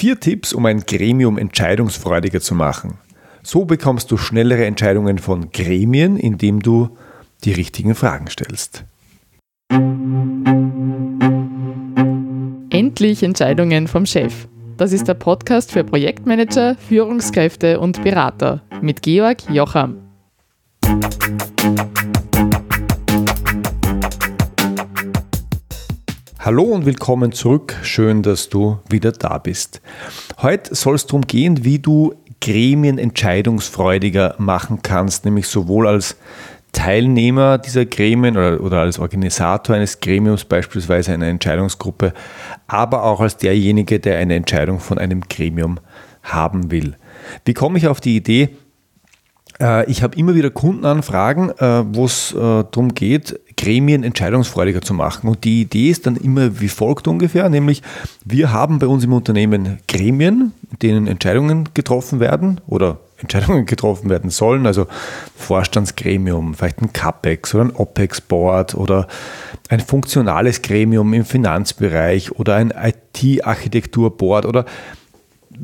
Vier Tipps, um ein Gremium entscheidungsfreudiger zu machen. So bekommst du schnellere Entscheidungen von Gremien, indem du die richtigen Fragen stellst. Endlich Entscheidungen vom Chef. Das ist der Podcast für Projektmanager, Führungskräfte und Berater mit Georg Jocham. Hallo und willkommen zurück. Schön, dass du wieder da bist. Heute soll es darum gehen, wie du Gremien entscheidungsfreudiger machen kannst, nämlich sowohl als Teilnehmer dieser Gremien oder, oder als Organisator eines Gremiums, beispielsweise einer Entscheidungsgruppe, aber auch als derjenige, der eine Entscheidung von einem Gremium haben will. Wie komme ich auf die Idee? Äh, ich habe immer wieder Kundenanfragen, äh, wo es äh, darum geht, Gremien entscheidungsfreudiger zu machen. Und die Idee ist dann immer wie folgt ungefähr, nämlich wir haben bei uns im Unternehmen Gremien, in denen Entscheidungen getroffen werden oder Entscheidungen getroffen werden sollen, also Vorstandsgremium, vielleicht ein CAPEX oder ein OPEX-Board oder ein funktionales Gremium im Finanzbereich oder ein IT-Architektur-Board oder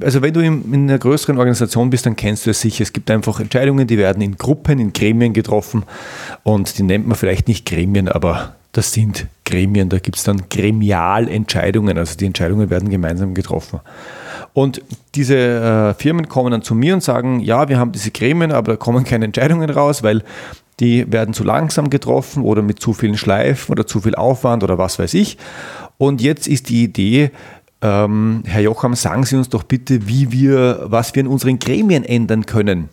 also wenn du in, in, einer größeren Organisation bist, dann kennst du es sicher. Es gibt einfach Entscheidungen, die werden in Gruppen, in Gremien getroffen und die nennt man vielleicht nicht Gremien, aber das sind Gremien. Da gibt es dann Gremialentscheidungen, also die Entscheidungen werden gemeinsam getroffen. Und diese äh, Firmen kommen dann zu mir und sagen, ja, wir haben diese Gremien, aber da kommen keine Entscheidungen raus, weil die werden zu langsam getroffen oder mit zu vielen Schleifen oder zu viel Aufwand oder was weiß ich. Und jetzt ist die Idee, ähm, Herr Jocham, sagen Sie uns doch bitte, wie wir, was wir in unseren Gremien ändern können.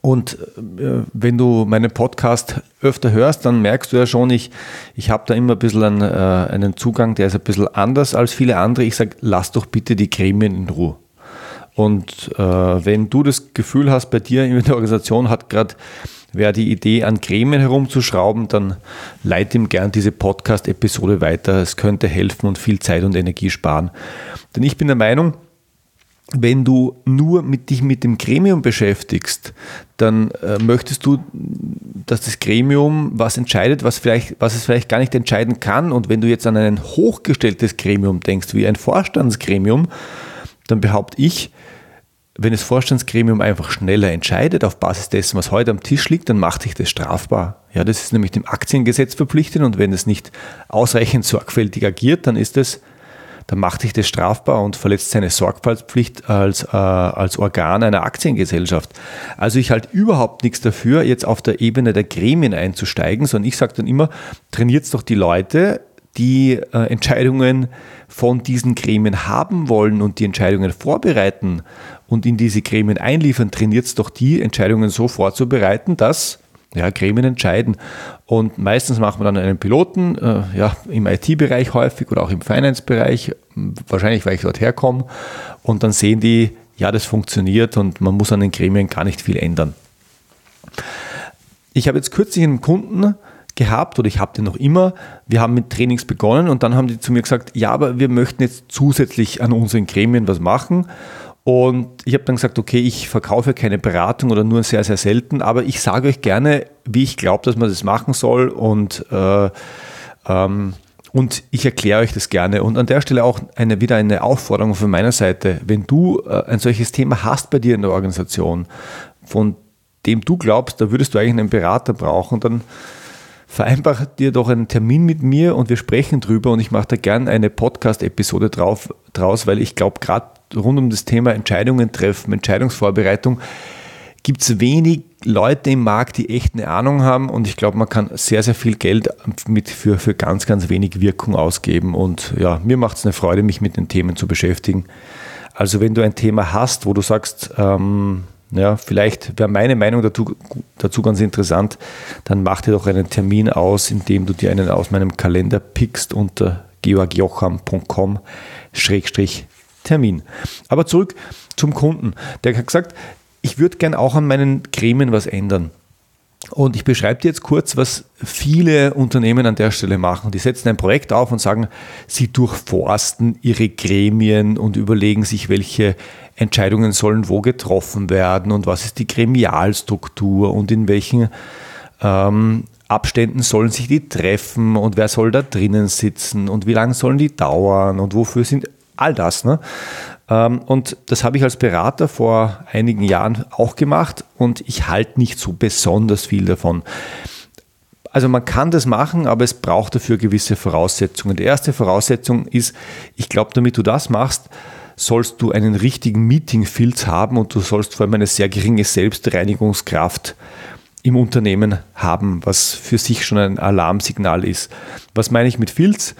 Und äh, wenn du meinen Podcast öfter hörst, dann merkst du ja schon, ich, ich habe da immer ein bisschen einen, äh, einen Zugang, der ist ein bisschen anders als viele andere. Ich sage, lass doch bitte die Gremien in Ruhe. Und äh, wenn du das Gefühl hast, bei dir in der Organisation hat gerade wer die Idee an Gremien herumzuschrauben, dann leite ihm gern diese Podcast-Episode weiter. Es könnte helfen und viel Zeit und Energie sparen. Denn ich bin der Meinung, wenn du nur mit dich mit dem Gremium beschäftigst, dann äh, möchtest du, dass das Gremium was entscheidet, was, vielleicht, was es vielleicht gar nicht entscheiden kann. Und wenn du jetzt an ein hochgestelltes Gremium denkst, wie ein Vorstandsgremium, dann behaupte ich, wenn das Vorstandsgremium einfach schneller entscheidet auf Basis dessen, was heute am Tisch liegt, dann macht sich das strafbar. Ja, das ist nämlich dem Aktiengesetz verpflichtet und wenn es nicht ausreichend sorgfältig agiert, dann ist es, dann macht sich das strafbar und verletzt seine Sorgfaltspflicht als, äh, als Organ einer Aktiengesellschaft. Also ich halte überhaupt nichts dafür, jetzt auf der Ebene der Gremien einzusteigen, sondern ich sage dann immer, trainiert doch die Leute, die äh, Entscheidungen von diesen Gremien haben wollen und die Entscheidungen vorbereiten und in diese Gremien einliefern, trainiert es doch die Entscheidungen so vorzubereiten, dass ja, Gremien entscheiden. Und meistens macht man dann einen Piloten, äh, ja, im IT-Bereich häufig oder auch im Finance-Bereich, wahrscheinlich weil ich dort herkomme. Und dann sehen die, ja, das funktioniert und man muss an den Gremien gar nicht viel ändern. Ich habe jetzt kürzlich einen Kunden gehabt oder ich habe den noch immer. Wir haben mit Trainings begonnen und dann haben die zu mir gesagt, ja, aber wir möchten jetzt zusätzlich an unseren Gremien was machen. Und ich habe dann gesagt, okay, ich verkaufe keine Beratung oder nur sehr, sehr selten, aber ich sage euch gerne, wie ich glaube, dass man das machen soll und, äh, ähm, und ich erkläre euch das gerne. Und an der Stelle auch eine, wieder eine Aufforderung von meiner Seite, wenn du äh, ein solches Thema hast bei dir in der Organisation, von dem du glaubst, da würdest du eigentlich einen Berater brauchen, dann vereinbare dir doch einen Termin mit mir und wir sprechen drüber und ich mache da gerne eine Podcast-Episode drauf, draus, weil ich glaube, gerade rund um das Thema Entscheidungen treffen, Entscheidungsvorbereitung, gibt es wenig Leute im Markt, die echt eine Ahnung haben und ich glaube, man kann sehr, sehr viel Geld mit für, für ganz, ganz wenig Wirkung ausgeben und ja, mir macht es eine Freude, mich mit den Themen zu beschäftigen. Also wenn du ein Thema hast, wo du sagst, ähm, ja, vielleicht wäre meine Meinung dazu, dazu ganz interessant, dann mach dir doch einen Termin aus, indem du dir einen aus meinem Kalender pickst unter georgjocham.com Termin. Aber zurück zum Kunden. Der hat gesagt, ich würde gern auch an meinen Gremien was ändern. Und ich beschreibe dir jetzt kurz, was viele Unternehmen an der Stelle machen. Die setzen ein Projekt auf und sagen, sie durchforsten ihre Gremien und überlegen sich, welche Entscheidungen sollen wo getroffen werden und was ist die Gremialstruktur und in welchen ähm, Abständen sollen sich die treffen und wer soll da drinnen sitzen und wie lange sollen die dauern und wofür sind all das. Ne? Ähm, und das habe ich als Berater vor einigen Jahren auch gemacht und ich halte nicht so besonders viel davon. Also man kann das machen, aber es braucht dafür gewisse Voraussetzungen. Die erste Voraussetzung ist, ich glaube, damit du das machst, sollst du einen richtigen Meeting-Filz haben und du sollst vor allem eine sehr geringe Selbstreinigungskraft im Unternehmen haben, was für sich schon ein Alarmsignal ist. Was meine ich mit Filz?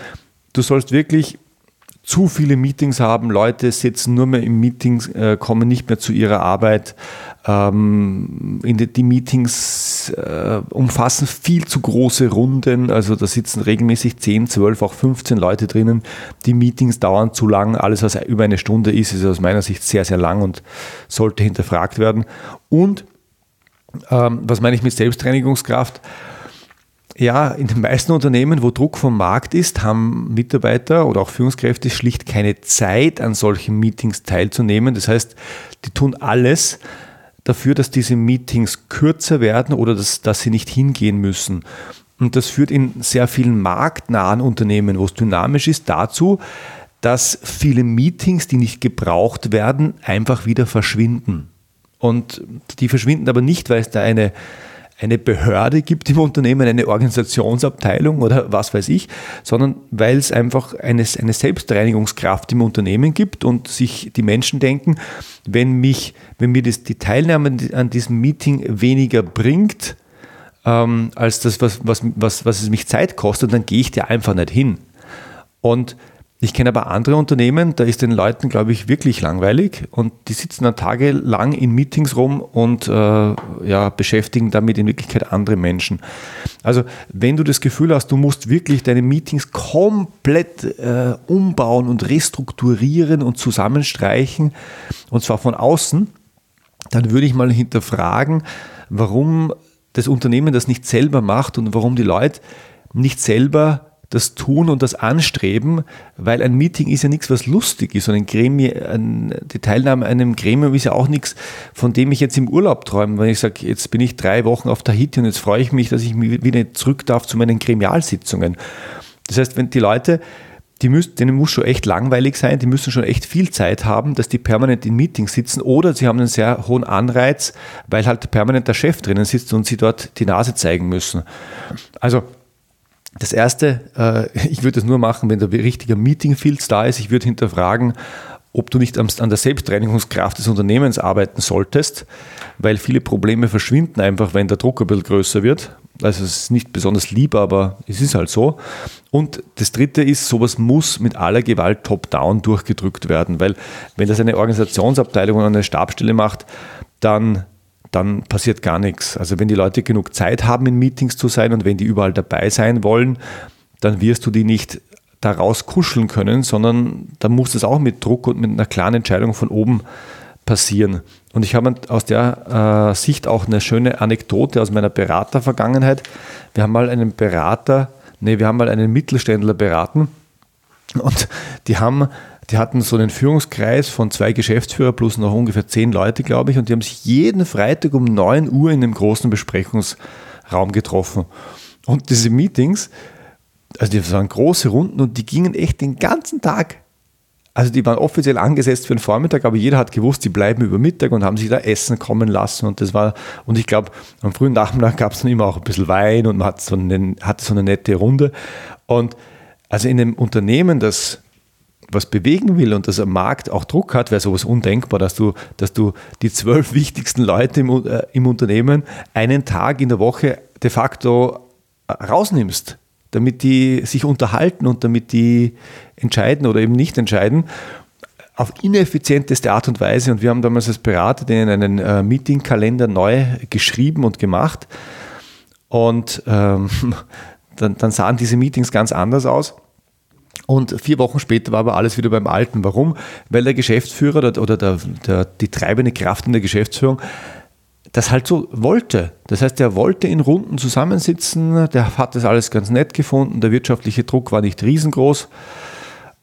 Du sollst wirklich zu viele Meetings haben, Leute sitzen nur mehr im Meeting, äh, kommen nicht mehr zu ihrer Arbeit. Ähm, die, die Meetings äh, umfassen viel zu große Runden, also da sitzen regelmäßig 10, 12, auch 15 Leute drinnen. Die Meetings dauern zu lang, alles was über eine Stunde ist, ist aus meiner Sicht sehr, sehr lang und sollte hinterfragt werden. Und ähm, was meine ich mit Selbstreinigungskraft? Ja, in den meisten Unternehmen, wo Druck vom Markt ist, haben Mitarbeiter oder auch Führungskräfte schlicht keine Zeit, an solchen Meetings teilzunehmen. Das heißt, die tun alles dafür, dass diese Meetings kürzer werden oder dass, dass sie nicht hingehen müssen. Und das führt in sehr vielen marktnahen Unternehmen, wo es dynamisch ist, dazu, dass viele Meetings, die nicht gebraucht werden, einfach wieder verschwinden. Und die verschwinden aber nicht, weil es da eine eine Behörde gibt im Unternehmen, eine Organisationsabteilung oder was weiß ich, sondern weil es einfach eine, eine Selbstreinigungskraft im Unternehmen gibt und sich die Menschen denken, wenn, mich, wenn mir das, die Teilnahme an diesem Meeting weniger bringt, ähm, als das, was, was, was, was es mich Zeit kostet, dann gehe ich da einfach nicht hin. Und ich kenne aber andere Unternehmen, da ist den Leuten, glaube ich, wirklich langweilig und die sitzen dann tagelang in Meetings rum und äh, ja, beschäftigen damit in Wirklichkeit andere Menschen. Also wenn du das Gefühl hast, du musst wirklich deine Meetings komplett äh, umbauen und restrukturieren und zusammenstreichen, und zwar von außen, dann würde ich mal hinterfragen, warum das Unternehmen das nicht selber macht und warum die Leute nicht selber das Tun und das Anstreben, weil ein Meeting ist ja nichts, was lustig ist und ein Gremium, ein, die Teilnahme an einem Gremium ist ja auch nichts, von dem ich jetzt im Urlaub träume, wenn ich sage, jetzt bin ich drei Wochen auf Tahiti und jetzt freue ich mich, dass ich wieder zurück darf zu meinen Gremialsitzungen. Das heißt, wenn die Leute, die müssen, denen muss schon echt langweilig sein, die müssen schon echt viel Zeit haben, dass die permanent in Meetings sitzen oder sie haben einen sehr hohen Anreiz, weil halt permanent der Chef drinnen sitzt und sie dort die Nase zeigen müssen. Also das erste, äh, ich würde es nur machen, wenn der richtige Meeting-Filz da ist. Ich würde hinterfragen, ob du nicht an der Selbstreinigungskraft des Unternehmens arbeiten solltest, weil viele Probleme verschwinden einfach, wenn der Druck ein bisschen größer wird. Also es ist nicht besonders lieb, aber es ist halt so. Und das Dritte ist, sowas muss mit aller Gewalt top-down durchgedrückt werden, weil wenn das eine Organisationsabteilung oder eine Stabstelle macht, dann dann passiert gar nichts. Also wenn die Leute genug Zeit haben, in Meetings zu sein und wenn die überall dabei sein wollen, dann wirst du die nicht daraus kuscheln können, sondern da muss es auch mit Druck und mit einer klaren Entscheidung von oben passieren. Und ich habe aus der äh, Sicht auch eine schöne Anekdote aus meiner Beratervergangenheit. Wir haben mal einen Berater, nee, wir haben mal einen Mittelständler beraten und die haben die hatten so einen Führungskreis von zwei Geschäftsführer plus noch ungefähr zehn Leute, glaube ich, und die haben sich jeden Freitag um 9 Uhr in einem großen Besprechungsraum getroffen. Und diese Meetings, also die waren große Runden und die gingen echt den ganzen Tag. Also die waren offiziell angesetzt für den Vormittag, aber jeder hat gewusst, die bleiben über Mittag und haben sich da Essen kommen lassen. Und das war, und ich glaube, am frühen Nachmittag gab es dann immer auch ein bisschen Wein und man hat so eine, hatte so eine nette Runde. Und also in einem Unternehmen, das was bewegen will und dass am Markt auch Druck hat, wäre sowas undenkbar, dass du, dass du die zwölf wichtigsten Leute im, äh, im Unternehmen einen Tag in der Woche de facto äh, rausnimmst, damit die sich unterhalten und damit die entscheiden oder eben nicht entscheiden auf ineffizienteste Art und Weise. Und wir haben damals als Berater den einen äh, Meetingkalender neu geschrieben und gemacht. Und ähm, dann, dann sahen diese Meetings ganz anders aus. Und vier Wochen später war aber alles wieder beim Alten. Warum? Weil der Geschäftsführer oder der, der, die treibende Kraft in der Geschäftsführung das halt so wollte. Das heißt, er wollte in Runden zusammensitzen, der hat das alles ganz nett gefunden, der wirtschaftliche Druck war nicht riesengroß.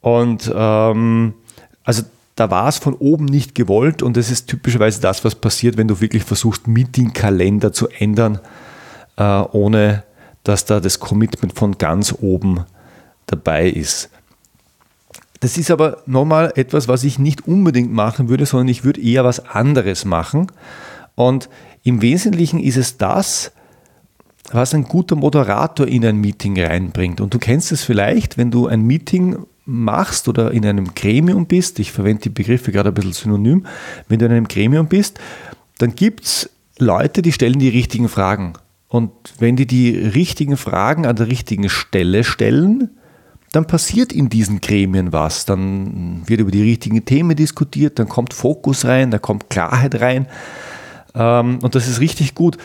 Und ähm, also da war es von oben nicht gewollt und das ist typischerweise das, was passiert, wenn du wirklich versuchst, Meetingkalender zu ändern, äh, ohne dass da das Commitment von ganz oben dabei ist. Das ist aber nochmal etwas, was ich nicht unbedingt machen würde, sondern ich würde eher was anderes machen. Und im Wesentlichen ist es das, was ein guter Moderator in ein Meeting reinbringt. Und du kennst es vielleicht, wenn du ein Meeting machst oder in einem Gremium bist, ich verwende die Begriffe gerade ein bisschen synonym, wenn du in einem Gremium bist, dann gibt es Leute, die stellen die richtigen Fragen. Und wenn die die richtigen Fragen an der richtigen Stelle stellen, dann passiert in diesen Gremien was. Dann wird über die richtigen Themen diskutiert, dann kommt Fokus rein, da kommt Klarheit rein. Ähm, und das ist richtig gut.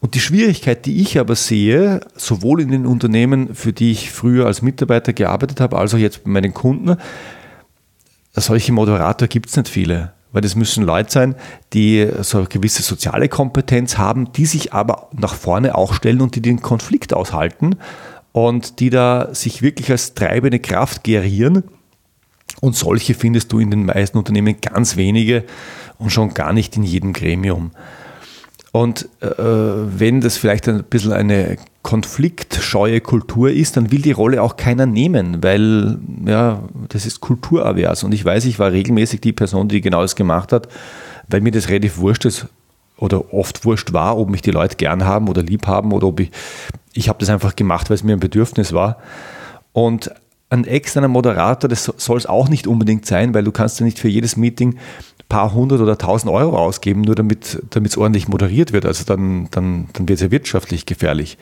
Und die Schwierigkeit, die ich aber sehe, sowohl in den Unternehmen, für die ich früher als Mitarbeiter gearbeitet habe, als auch jetzt bei meinen Kunden, solche Moderator gibt es nicht viele. Weil das müssen Leute sein, die so eine gewisse soziale Kompetenz haben, die sich aber nach vorne auch stellen und die den Konflikt aushalten und die da sich wirklich als treibende Kraft gerieren. Und solche findest du in den meisten Unternehmen ganz wenige und schon gar nicht in jedem Gremium. Und äh, wenn das vielleicht ein bisschen eine konfliktscheue Kultur ist, dann will die Rolle auch keiner nehmen, weil ja, das ist kulturavers. Und ich weiß, ich war regelmäßig die Person, die genau das gemacht hat, weil mir das relativ wurscht ist oder oft wurscht war, ob mich die Leute gern haben oder lieb haben oder ob ich, ich habe das einfach gemacht, weil es mir ein Bedürfnis war. Und ein externer Moderator, das soll es auch nicht unbedingt sein, weil du kannst ja nicht für jedes Meeting paar hundert oder tausend Euro ausgeben, nur damit es ordentlich moderiert wird. Also dann, dann, dann wird es ja wirtschaftlich gefährlich.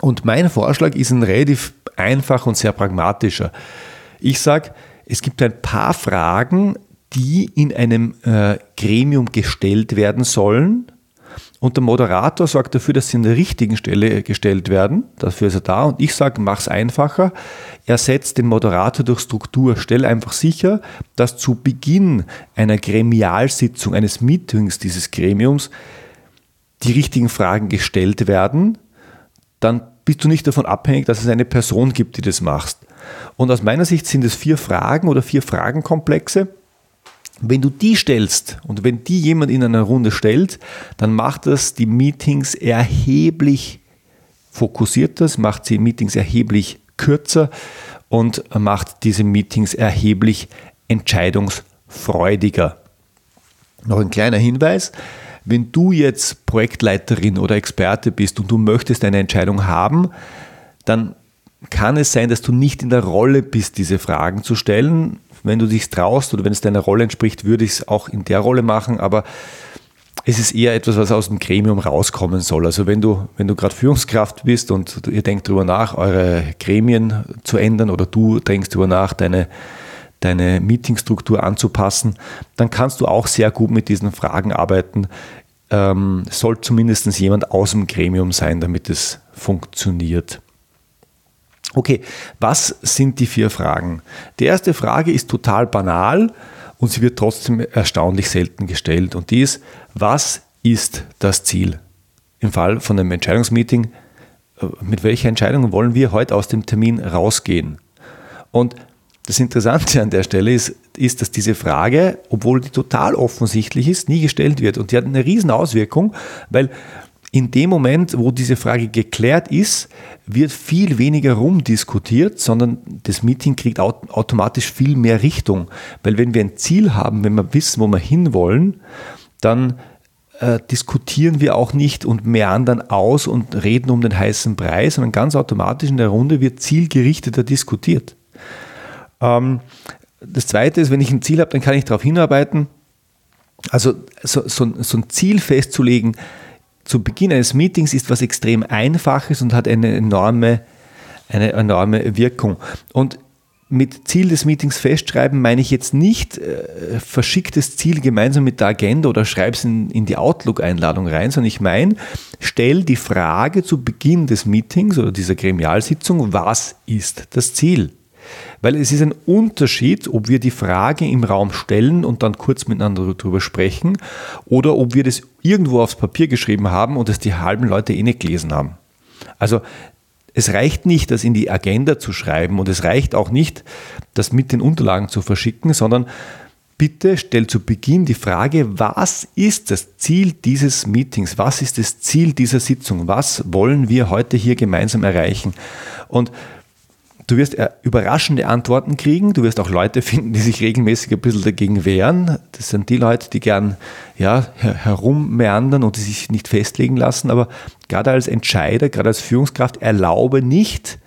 Und mein Vorschlag ist ein relativ einfach und sehr pragmatischer. Ich sage, es gibt ein paar Fragen, die in einem äh, Gremium gestellt werden sollen, und der Moderator sorgt dafür, dass sie an der richtigen Stelle gestellt werden. Dafür ist er da. Und ich sage, mach es einfacher. Er setzt den Moderator durch Struktur. Stell einfach sicher, dass zu Beginn einer Gremialsitzung, eines Meetings dieses Gremiums, die richtigen Fragen gestellt werden. Dann bist du nicht davon abhängig, dass es eine Person gibt, die das macht. Und aus meiner Sicht sind es vier Fragen oder vier Fragenkomplexe wenn du die stellst und wenn die jemand in einer Runde stellt, dann macht das die Meetings erheblich fokussierter, macht sie Meetings erheblich kürzer und macht diese Meetings erheblich entscheidungsfreudiger. Noch ein kleiner Hinweis. Wenn du jetzt Projektleiterin oder Experte bist und du möchtest eine Entscheidung haben, dann kann es sein, dass du nicht in der Rolle bist, diese Fragen zu stellen wenn du dich traust oder wenn es deiner Rolle entspricht, würde ich es auch in der Rolle machen, aber es ist eher etwas, was aus dem Gremium rauskommen soll. Also wenn du, wenn du gerade Führungskraft bist und ihr denkt darüber nach, eure Gremien zu ändern oder du denkst darüber nach, deine, deine Meetingstruktur anzupassen, dann kannst du auch sehr gut mit diesen Fragen arbeiten. Ähm, soll zumindest jemand aus dem Gremium sein, damit es funktioniert. Okay, was sind die vier Fragen? Die erste Frage ist total banal und sie wird trotzdem erstaunlich selten gestellt und die ist, was ist das Ziel? Im Fall von einem Entscheidungsmeeting, äh, mit welcher Entscheidung wollen wir heute aus dem Termin rausgehen? Und das Interessante an der Stelle ist, ist, dass diese Frage, obwohl die total offensichtlich ist, nie gestellt wird. Und die hat eine riesen Auswirkung, weil in dem Moment, wo diese Frage geklärt ist, wird viel weniger rumdiskutiert, sondern das Meeting kriegt automatisch viel mehr Richtung. Weil wenn wir ein Ziel haben, wenn wir wissen, wo wir hinwollen, dann äh, diskutieren wir auch nicht und meandern aus und reden um den heißen Brei, sondern ganz automatisch in der Runde wird zielgerichteter diskutiert. Ähm, das Zweite ist, wenn ich ein Ziel habe, dann kann ich darauf hinarbeiten. Also so, so, so ein Ziel festzulegen, zu Beginn eines Meetings ist was extrem Einfaches und hat eine enorme, eine enorme Wirkung. Und mit Ziel des Meetings festschreiben meine ich jetzt nicht äh, verschicktes Ziel gemeinsam mit der Agenda oder schreib es in, in die Outlook-Einladung rein, sondern ich meine, stell die Frage zu Beginn des Meetings oder dieser Gremialsitzung, was ist das Ziel? Weil es ist ein Unterschied, ob wir die Frage im Raum stellen und dann kurz miteinander darüber sprechen oder ob wir das irgendwo aufs Papier geschrieben haben und es die halben Leute eh nicht gelesen haben. Also es reicht nicht, das in die Agenda zu schreiben und es reicht auch nicht, das mit den Unterlagen zu verschicken, sondern bitte stell zu Beginn die Frage, was ist das Ziel dieses Meetings? Was ist das Ziel dieser Sitzung? Was wollen wir heute hier gemeinsam erreichen? Und Du wirst äh, überraschende Antworten kriegen. Du wirst auch Leute finden, die sich regelmäßig ein bisschen dagegen wehren. Das sind die Leute, die gern ja, herummeandern und die sich nicht festlegen lassen. Aber gerade als Entscheider, gerade als Führungskraft, erlaube nicht,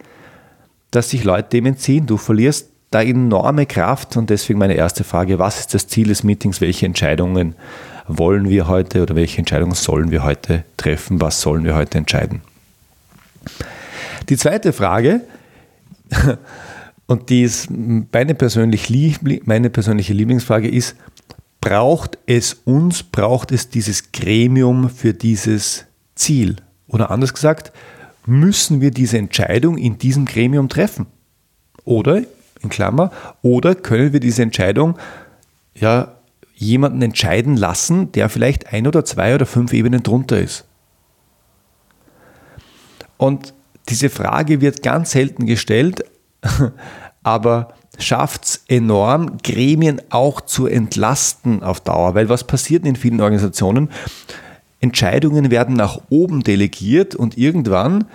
dass sich Leute dem entziehen. Du verlierst da enorme Kraft und deswegen meine erste Frage, was ist das Ziel des Meetings? Welche Entscheidungen wollen wir heute oder welche Entscheidungen sollen wir heute treffen? Was sollen wir heute entscheiden? Die zweite Frage, und die ist meine, persönlich meine persönliche Lieblingsfrage ist, braucht es uns, braucht es dieses Gremium für dieses Ziel? Oder anders gesagt, müssen wir diese Entscheidung in diesem Gremium treffen? Oder, in Klammer, oder können wir diese Entscheidung ja jemanden entscheiden lassen, der vielleicht ein oder zwei oder fünf Ebenen drunter ist? Und diese Frage wird ganz selten gestellt, aber schafft es enorm, Gremien auch zu entlasten auf Dauer. Weil was passiert in vielen Organisationen? Entscheidungen werden nach oben delegiert und irgendwann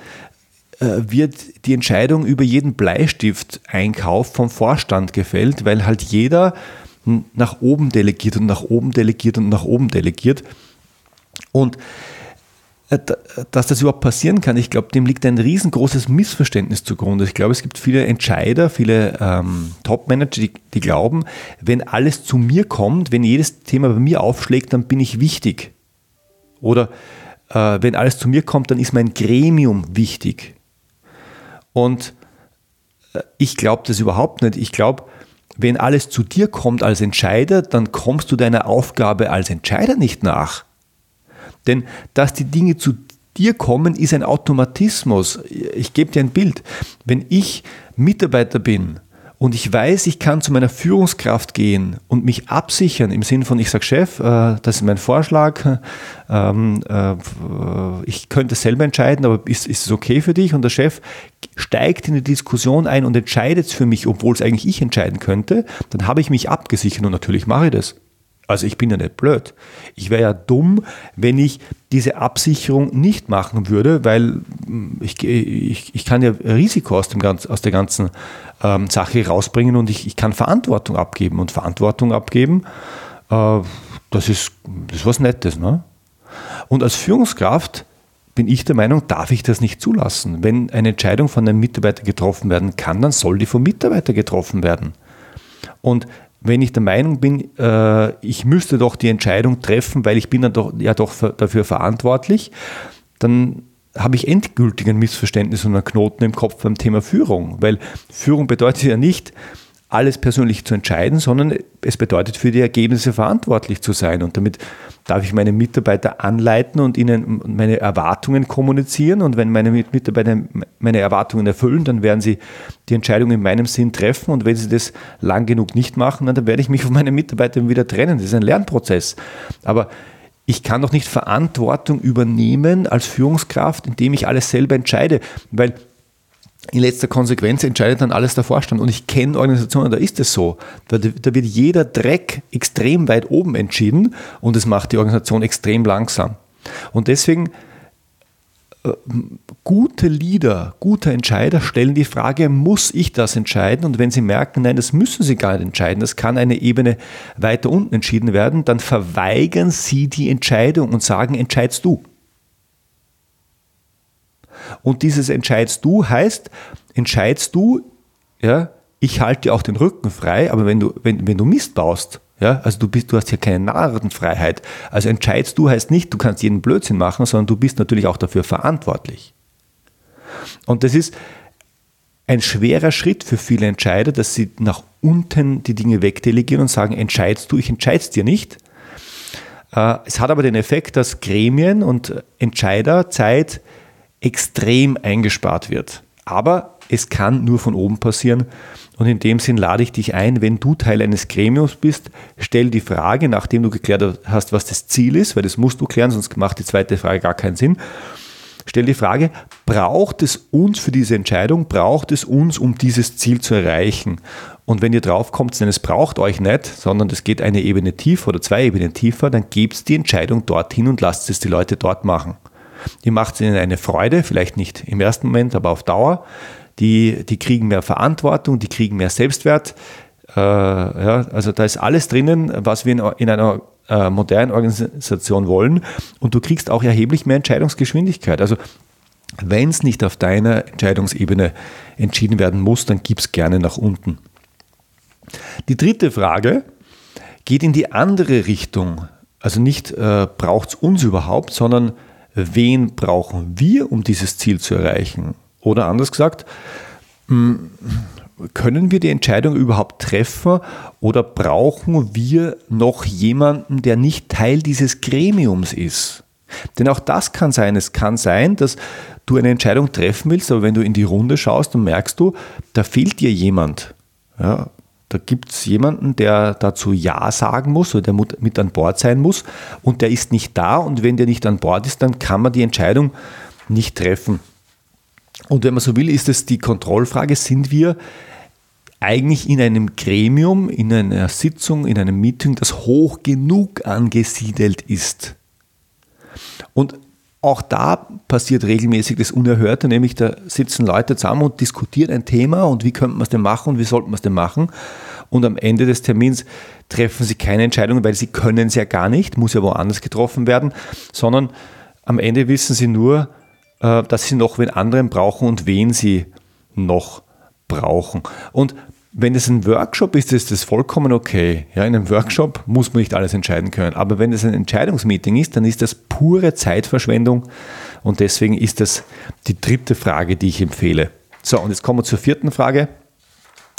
äh, wird die Entscheidung über jeden Bleistift-Einkauf vom Vorstand gefällt, weil halt jeder nach oben delegiert und nach oben delegiert und nach oben delegiert. Und dass das überhaupt passieren kann, ich glaube, dem liegt ein riesengroßes Missverständnis zugrunde. Ich glaube, es gibt viele Entscheider, viele ähm, Top-Manager, die, die glauben, wenn alles zu mir kommt, wenn jedes Thema bei mir aufschlägt, dann bin ich wichtig. Oder äh, wenn alles zu mir kommt, dann ist mein Gremium wichtig. Und äh, ich glaube das überhaupt nicht. Ich glaube, wenn alles zu dir kommt als Entscheider, dann kommst du deiner Aufgabe als Entscheider nicht nach. Denn dass die Dinge zu dir kommen, ist ein Automatismus. Ich gebe dir ein Bild. Wenn ich Mitarbeiter bin und ich weiß, ich kann zu meiner Führungskraft gehen und mich absichern im Sinne von, ich sage Chef, äh, das ist mein Vorschlag, ähm, äh, ich könnte selber entscheiden, aber ist, ist es okay für dich? Und der Chef steigt in die Diskussion ein und entscheidet es für mich, obwohl es eigentlich ich entscheiden könnte, dann habe ich mich abgesichert und natürlich mache ich das. Also ich bin ja nicht blöd. Ich wäre ja dumm, wenn ich diese Absicherung nicht machen würde, weil hm, ich, ich, ich kann ja Risiko aus, dem ganz, aus der ganzen ähm, Sache rausbringen und ich, ich kann Verantwortung abgeben. Und Verantwortung abgeben, äh, das, ist, das ist was Nettes. Ne? Und als Führungskraft bin ich der Meinung, darf ich das nicht zulassen. Wenn eine Entscheidung von einem Mitarbeiter getroffen werden kann, dann soll die vom Mitarbeiter getroffen werden. Und wenn ich der Meinung bin, äh, ich müsste doch die Entscheidung treffen, weil ich bin dann doch, ja doch dafür verantwortlich, dann habe ich endgültig ein Missverständnis und einen Knoten im Kopf beim Thema Führung. Weil Führung bedeutet ja nicht, alles persönlich zu entscheiden, sondern es bedeutet für die Ergebnisse verantwortlich zu sein. Und damit darf ich meine Mitarbeiter anleiten und ihnen meine Erwartungen kommunizieren. Und wenn meine Mitarbeiter meine Erwartungen erfüllen, dann werden sie die Entscheidung in meinem Sinn treffen. Und wenn sie das lang genug nicht machen, dann werde ich mich von meinen Mitarbeitern wieder trennen. Das ist ein Lernprozess. Aber ich kann doch nicht Verantwortung übernehmen als Führungskraft, indem ich alles selber entscheide, weil in letzter Konsequenz entscheidet dann alles der Vorstand. Und ich kenne Organisationen, da ist es so. Da, da, wird jeder Dreck extrem weit oben entschieden und es macht die Organisation extrem langsam. Und deswegen äh, gute Leader, gute Entscheider stellen die Frage, muss ich das entscheiden? Und wenn sie merken, nein, das müssen sie gar nicht entscheiden, das kann eine Ebene weiter unten entschieden werden, dann verweigern sie die Entscheidung und sagen, entscheidest du. Und dieses entscheidest du heißt, entscheidest du, ja, ich halte dir auch den Rücken frei, aber wenn du, wenn, wenn du Mist baust, ja, also du bist, du hast ja keine Narrenfreiheit. Also entscheidest du heißt nicht, du kannst jeden Blödsinn machen, sondern du bist natürlich auch dafür verantwortlich. Und das ist ein schwerer Schritt für viele Entscheider, dass sie nach unten die Dinge wegdelegieren und sagen, entscheidest du, ich entscheid's dir nicht. Äh, es hat aber den Effekt, dass Gremien und Entscheider Zeit extrem eingespart wird. Aber es kann nur von oben passieren. Und in dem Sinn lade ich dich ein, wenn du Teil eines Gremiums bist, stell die Frage, nachdem du geklärt hast, was das Ziel ist, weil das musst du klären, sonst macht die zweite Frage gar keinen Sinn. Stell die Frage, braucht es uns für diese Entscheidung, braucht es uns, um dieses Ziel zu erreichen? Und wenn ihr drauf kommt, denn es braucht euch nicht, sondern es geht eine Ebene tiefer oder zwei Ebenen tiefer, dann gebt die Entscheidung dorthin und lasst es die Leute dort machen. Die macht ihnen eine Freude, vielleicht nicht im ersten Moment, aber auf Dauer. die, die kriegen mehr Verantwortung, die kriegen mehr Selbstwert. Äh, ja, also da ist alles drinnen, was wir in, in einer äh, modernen Organisation wollen. Und du kriegst auch erheblich mehr Entscheidungsgeschwindigkeit. Also wenn es nicht auf deiner Entscheidungsebene entschieden werden muss, dann gib es gerne nach unten. Die dritte Frage geht in die andere Richtung. Also nicht äh, braucht es uns überhaupt, sondern wen brauchen wir, um dieses Ziel zu erreichen? Oder anders gesagt, hm, können wir die Entscheidung überhaupt treffen oder brauchen wir noch jemanden, der nicht Teil dieses Gremiums ist? Denn auch das kann sein. Es kann sein, dass du eine Entscheidung treffen willst, aber wenn du in die Runde schaust, dann merkst du, da fehlt dir jemand. Ja, da gibt es jemanden, der dazu Ja sagen muss oder der mit an Bord sein muss und der ist nicht da und wenn der nicht an Bord ist, dann kann man die Entscheidung nicht treffen. Und wenn man so will, ist es die Kontrollfrage, sind wir eigentlich in einem Gremium, in einer Sitzung, in einem Meeting, das hoch genug angesiedelt ist. Und auch da passiert regelmäßig das Unerhörte, nämlich da sitzen Leute zusammen und diskutieren ein Thema und wie könnte man es denn machen und wie sollte man es denn machen. Und am Ende des Termins treffen sie keine Entscheidung, weil sie können es ja gar nicht, muss ja woanders getroffen werden, sondern am Ende wissen sie nur, äh, dass sie noch wen anderen brauchen und wen sie noch brauchen. Und wenn es ein Workshop ist, ist das vollkommen okay. Ja, in einem Workshop muss man nicht alles entscheiden können. Aber wenn es ein Entscheidungsmeeting ist, dann ist das pure Zeitverschwendung. Und deswegen ist das die dritte Frage, die ich empfehle. So, und jetzt kommen wir zur vierten Frage.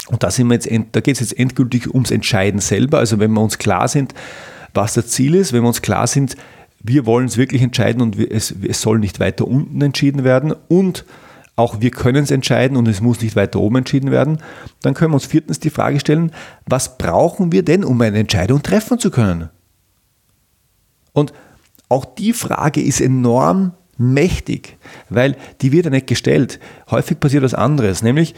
Und da, da geht es jetzt endgültig ums Entscheiden selber. Also wenn wir uns klar sind, was das Ziel ist, wenn wir uns klar sind, wir wollen es wirklich entscheiden und es, es soll nicht weiter unten entschieden werden und auch wir können es entscheiden und es muss nicht weiter oben entschieden werden, dann können wir uns viertens die Frage stellen, was brauchen wir denn, um eine Entscheidung treffen zu können? Und auch die Frage ist enorm mächtig, weil die wird ja nicht gestellt. Häufig passiert was anderes, nämlich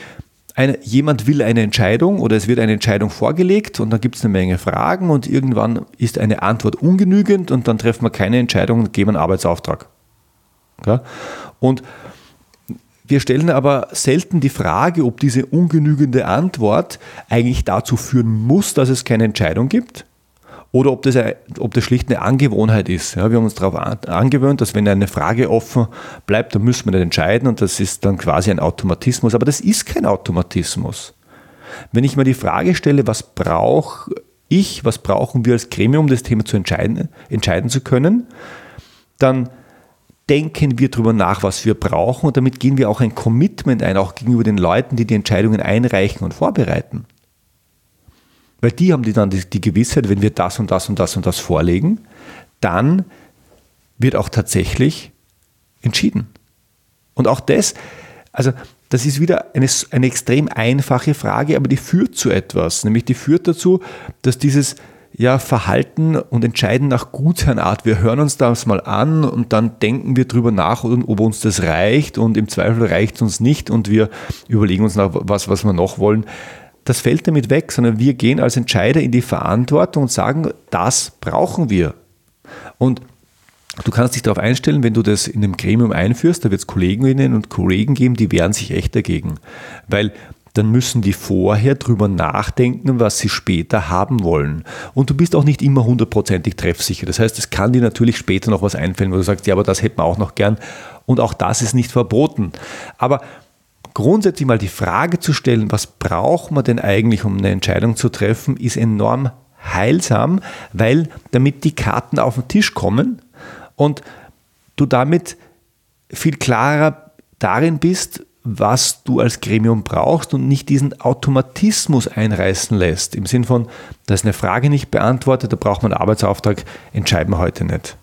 eine, jemand will eine Entscheidung oder es wird eine Entscheidung vorgelegt und dann gibt es eine Menge Fragen und irgendwann ist eine Antwort ungenügend und dann treffen wir keine Entscheidung und geben einen Arbeitsauftrag. Ja? Und wir stellen aber selten die Frage, ob diese ungenügende Antwort eigentlich dazu führen muss, dass es keine Entscheidung gibt oder ob das, ob das schlicht eine Angewohnheit ist. Ja, wir haben uns darauf angewöhnt, dass wenn eine Frage offen bleibt, dann müssen wir nicht entscheiden und das ist dann quasi ein Automatismus. Aber das ist kein Automatismus. Wenn ich mir die Frage stelle, was brauche ich, was brauchen wir als Gremium, um das Thema zu entscheiden, entscheiden zu können, dann denken wir darüber nach, was wir brauchen und damit gehen wir auch ein Commitment ein, auch gegenüber den Leuten, die die Entscheidungen einreichen und vorbereiten. Weil die haben die dann die, die Gewissheit, wenn wir das und das und das und das vorlegen, dann wird auch tatsächlich entschieden. Und auch das, also das ist wieder eine, eine extrem einfache Frage, aber die führt zu etwas. Nämlich die führt dazu, dass dieses ja, Verhalten und Entscheiden nach Gutsherrenart. Wir hören uns das mal an und dann denken wir drüber nach, ob uns das reicht und im Zweifel reicht es uns nicht und wir überlegen uns nach, was, was wir noch wollen. Das fällt damit weg, sondern wir gehen als Entscheider in die Verantwortung und sagen, das brauchen wir. Und Du kannst dich darauf einstellen, wenn du das in einem Gremium einführst, da wird es Kolleginnen und Kollegen geben, die wehren sich echt dagegen. Weil dann müssen die vorher drüber nachdenken, was sie später haben wollen. Und du bist auch nicht immer hundertprozentig treffsicher. Das heißt, es kann dir natürlich später noch was einfallen, wo du sagst, ja, aber das hätten wir auch noch gern. Und auch das ist nicht verboten. Aber grundsätzlich mal die Frage zu stellen, was braucht man denn eigentlich, um eine Entscheidung zu treffen, ist enorm heilsam, weil damit die Karten auf den Tisch kommen und du damit viel klarer darin bist, was du als Gremium brauchst und nicht diesen Automatismus einreißen lässt. Im Sinn von, da ist eine Frage nicht beantwortet, da braucht man einen Arbeitsauftrag, entscheiden wir heute nicht.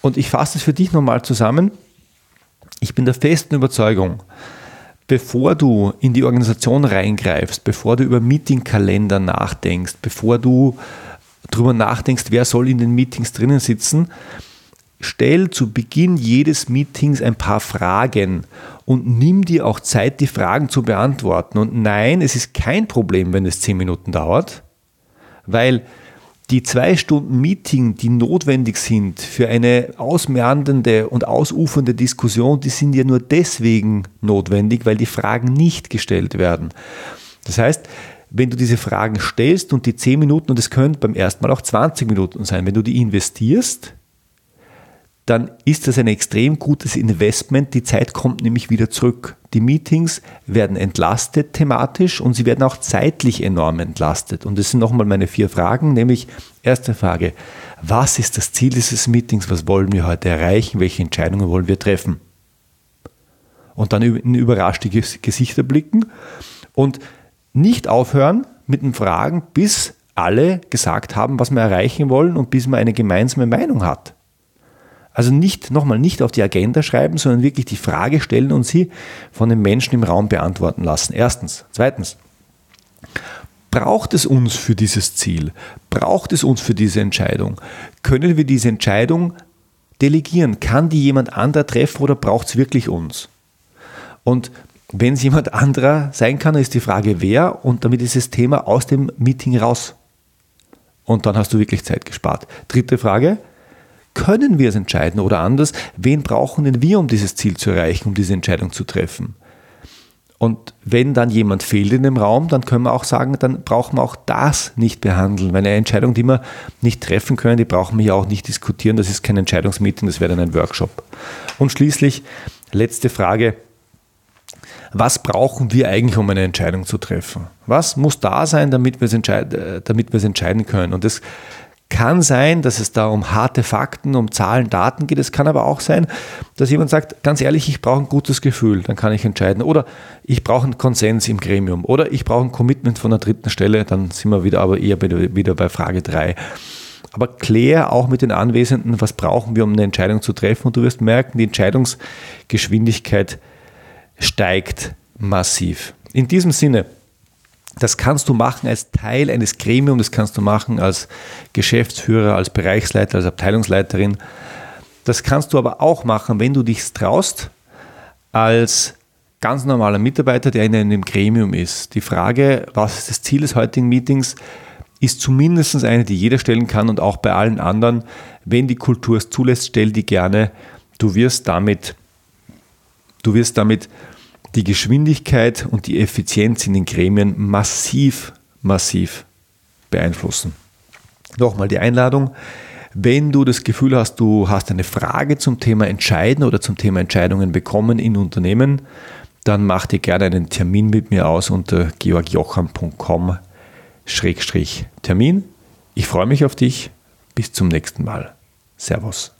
Und ich fasse es für dich nochmal zusammen. Ich bin der festen Überzeugung, bevor du in die Organisation reingreifst, bevor du über Meetingkalender nachdenkst, bevor du darüber nachdenkst, wer soll in den Meetings drinnen sitzen, stell zu Beginn jedes Meetings ein paar Fragen und nimm dir auch Zeit, die Fragen zu beantworten. Und nein, es ist kein Problem, wenn es zehn Minuten dauert, weil Die zwei Stunden Meeting, die notwendig sind für eine ausmeandernde und ausufernde Diskussion, die sind ja nur deswegen notwendig, weil die Fragen nicht gestellt werden. Das heißt, wenn du diese Fragen stellst und die 10 Minuten, und es können beim ersten Mal auch 20 Minuten sein, wenn du die investierst, dann ist das ein extrem gutes Investment. Die Zeit kommt nämlich wieder zurück. Die Meetings werden entlastet thematisch und sie werden auch zeitlich enorm entlastet. Und das sind nochmal meine vier Fragen, nämlich erste Frage, was ist das Ziel dieses Meetings? Was wollen wir heute erreichen? Welche Entscheidungen wollen wir treffen? Und dann in überraschte Gesichter blicken und nicht aufhören mit den Fragen, bis alle gesagt haben, was wir erreichen wollen und bis man eine gemeinsame Meinung hat. Also nicht, nochmal, nicht auf die Agenda schreiben, sondern wirklich die Frage stellen und sie von den Menschen im Raum beantworten lassen. Erstens. Zweitens. Braucht es uns für dieses Ziel? Braucht es uns für diese Entscheidung? Können wir diese Entscheidung delegieren? Kann die jemand anderer treffen oder braucht es wirklich uns? Und wenn es jemand anderer sein kann, ist die Frage, wer und damit ist das Thema aus dem Meeting raus. Und dann hast du wirklich Zeit gespart. Dritte Frage, können wir es entscheiden oder anders, wen brauchen denn wir, um dieses Ziel zu erreichen, um diese Entscheidung zu treffen? Und wenn dann jemand fehlt in dem Raum, dann können wir auch sagen, dann brauchen wir auch das nicht behandeln. Weil eine Entscheidung, die wir nicht treffen können, die brauchen wir ja auch nicht diskutieren. Das ist kein Entscheidungsmeeting, das wäre dann ein Workshop. Und schließlich, letzte Frage. Was brauchen wir eigentlich, um eine Entscheidung zu treffen? Was muss da sein, damit wir es, entscheid äh, entscheiden können? Und das kann sein, dass es da um harte Fakten, um Zahlen, Daten geht. Es kann aber auch sein, dass jemand sagt, ganz ehrlich, ich brauche ein gutes Gefühl, dann kann ich entscheiden. Oder ich brauche einen Konsens im Gremium. Oder ich brauche ein Commitment von der dritten Stelle, dann sind wir wieder aber eher wieder bei Frage 3. Aber klär auch mit den Anwesenden, was brauchen wir, um eine Entscheidung zu treffen. Und du wirst merken, die Entscheidungsgeschwindigkeit steigt massiv. In diesem Sinne, das kannst du machen als Teil eines Gremiums, das kannst du machen als Geschäftsführer, als Bereichsleiter, als Abteilungsleiterin. Das kannst du aber auch machen, wenn du dich traust, als ganz normaler Mitarbeiter, der in einem Gremium ist. Die Frage, was ist das Ziel des heutigen Meetings, ist zumindest eine, die jeder stellen kann und auch bei allen anderen. Wenn die Kultur es zulässt, stell die gerne. Du wirst damit, du wirst damit die Geschwindigkeit und die Effizienz in den Gremien massiv, massiv beeinflussen. Nochmal die Einladung. Wenn du das Gefühl hast, du hast eine Frage zum Thema Entscheiden oder zum Thema Entscheidungen bekommen in Unternehmen, dann mach dir gerne einen Termin mit mir aus unter georgjocham.com-termin. Ich freue mich auf dich. Bis zum nächsten Mal. Servus.